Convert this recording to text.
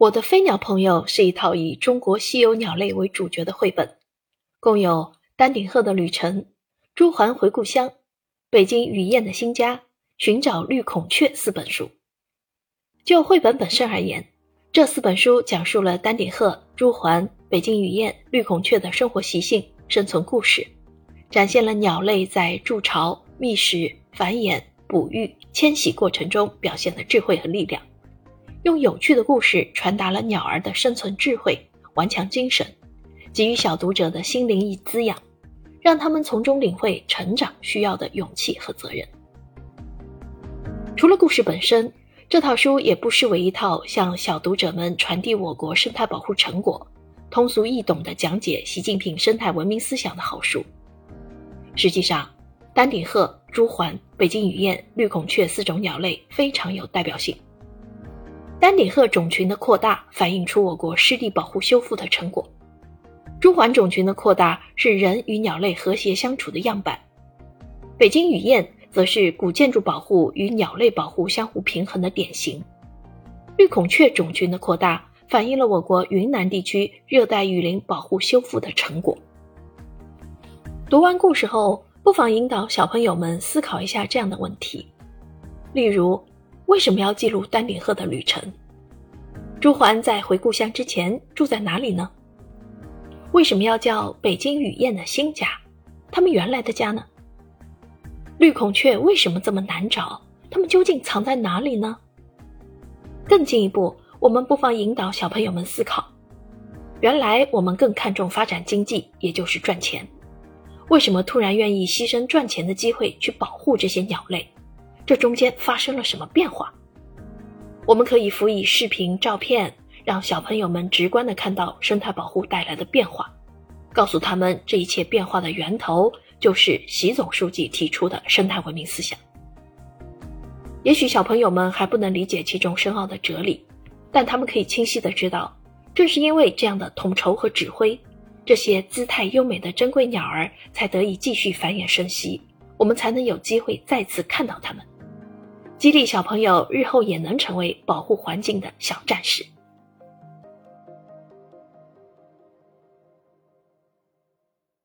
我的飞鸟朋友是一套以中国稀有鸟类为主角的绘本，共有《丹顶鹤的旅程》《朱鹮回故乡》《北京雨燕的新家》《寻找绿孔雀》四本书。就绘本本身而言，这四本书讲述了丹顶鹤、朱鹮、北京雨燕、绿孔雀的生活习性、生存故事，展现了鸟类在筑巢、觅食、繁衍、哺育、迁徙过程中表现的智慧和力量。用有趣的故事传达了鸟儿的生存智慧、顽强精神，给予小读者的心灵以滋养，让他们从中领会成长需要的勇气和责任。除了故事本身，这套书也不失为一套向小读者们传递我国生态保护成果、通俗易懂的讲解习近平生态文明思想的好书。实际上，丹顶鹤、朱鹮、北京雨燕、绿孔雀四种鸟类非常有代表性。丹顶鹤种群的扩大反映出我国湿地保护修复的成果，朱鹮种群的扩大是人与鸟类和谐相处的样板，北京雨燕则是古建筑保护与鸟类保护相互平衡的典型，绿孔雀种群的扩大反映了我国云南地区热带雨林保护修复的成果。读完故事后，不妨引导小朋友们思考一下这样的问题，例如。为什么要记录丹顶鹤的旅程？朱鹮在回故乡之前住在哪里呢？为什么要叫北京雨燕的新家？他们原来的家呢？绿孔雀为什么这么难找？它们究竟藏在哪里呢？更进一步，我们不妨引导小朋友们思考：原来我们更看重发展经济，也就是赚钱。为什么突然愿意牺牲赚钱的机会去保护这些鸟类？这中间发生了什么变化？我们可以辅以视频、照片，让小朋友们直观的看到生态保护带来的变化，告诉他们这一切变化的源头就是习总书记提出的生态文明思想。也许小朋友们还不能理解其中深奥的哲理，但他们可以清晰的知道，正是因为这样的统筹和指挥，这些姿态优美的珍贵鸟儿才得以继续繁衍生息，我们才能有机会再次看到它们。激励小朋友日后也能成为保护环境的小战士。